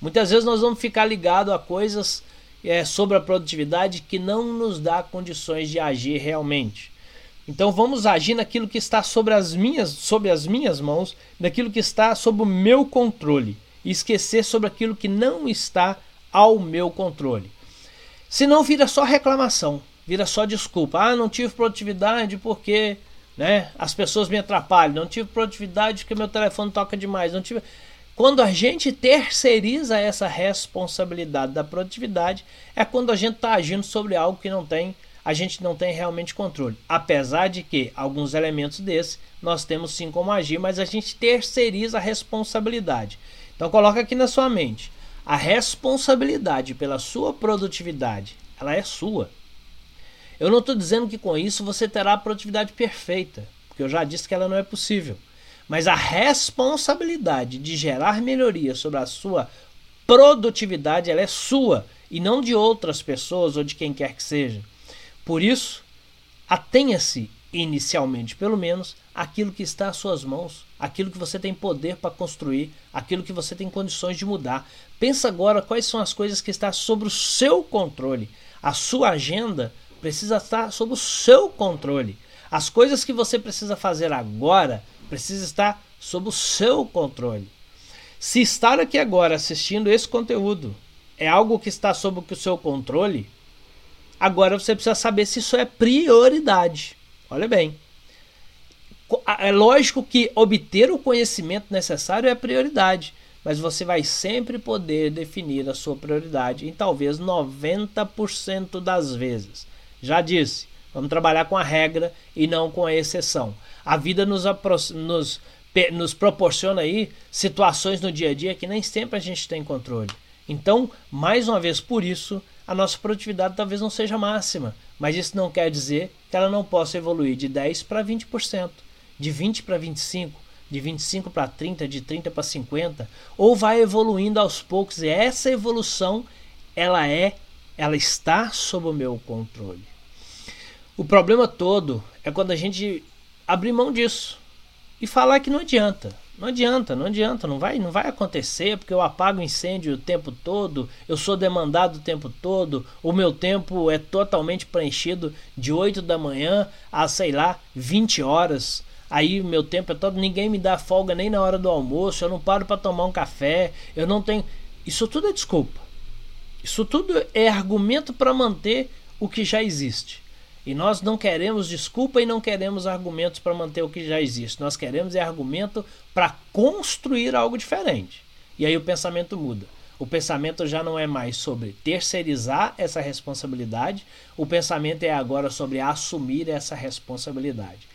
Muitas vezes nós vamos ficar ligados a coisas é, sobre a produtividade que não nos dá condições de agir realmente. Então vamos agir naquilo que está sobre as minhas, sobre as minhas mãos, naquilo que está sob o meu controle e esquecer sobre aquilo que não está ao meu controle. Senão vira só reclamação, vira só desculpa. Ah, não tive produtividade porque né, as pessoas me atrapalham, não tive produtividade porque meu telefone toca demais, não tive. Quando a gente terceiriza essa responsabilidade da produtividade, é quando a gente está agindo sobre algo que não tem, a gente não tem realmente controle. Apesar de que alguns elementos desses nós temos sim como agir, mas a gente terceiriza a responsabilidade. Então coloca aqui na sua mente, a responsabilidade pela sua produtividade, ela é sua. Eu não estou dizendo que com isso você terá a produtividade perfeita, porque eu já disse que ela não é possível. Mas a responsabilidade de gerar melhoria sobre a sua produtividade ela é sua e não de outras pessoas ou de quem quer que seja. Por isso, atenha-se inicialmente, pelo menos, aquilo que está às suas mãos, aquilo que você tem poder para construir, aquilo que você tem condições de mudar. Pensa agora quais são as coisas que estão sob o seu controle. A sua agenda precisa estar sob o seu controle. As coisas que você precisa fazer agora precisa estar sob o seu controle. Se estar aqui agora assistindo esse conteúdo é algo que está sob o seu controle, agora você precisa saber se isso é prioridade. Olha bem. É lógico que obter o conhecimento necessário é prioridade, mas você vai sempre poder definir a sua prioridade em talvez 90% das vezes. Já disse, vamos trabalhar com a regra e não com a exceção. A vida nos, nos, nos proporciona aí situações no dia a dia que nem sempre a gente tem controle. Então, mais uma vez, por isso, a nossa produtividade talvez não seja máxima, mas isso não quer dizer que ela não possa evoluir de 10 para 20%, de 20 para 25%, de 25 para 30, de 30 para 50, ou vai evoluindo aos poucos e essa evolução ela é, ela está sob o meu controle. O problema todo é quando a gente abrir mão disso e falar que não adianta. Não adianta, não adianta, não vai, não vai acontecer porque eu apago incêndio o tempo todo, eu sou demandado o tempo todo, o meu tempo é totalmente preenchido de 8 da manhã a, sei lá, 20 horas. Aí meu tempo é todo, ninguém me dá folga nem na hora do almoço, eu não paro para tomar um café, eu não tenho. Isso tudo é desculpa. Isso tudo é argumento para manter o que já existe. E nós não queremos desculpa e não queremos argumentos para manter o que já existe. Nós queremos é argumento para construir algo diferente. E aí o pensamento muda. O pensamento já não é mais sobre terceirizar essa responsabilidade, o pensamento é agora sobre assumir essa responsabilidade.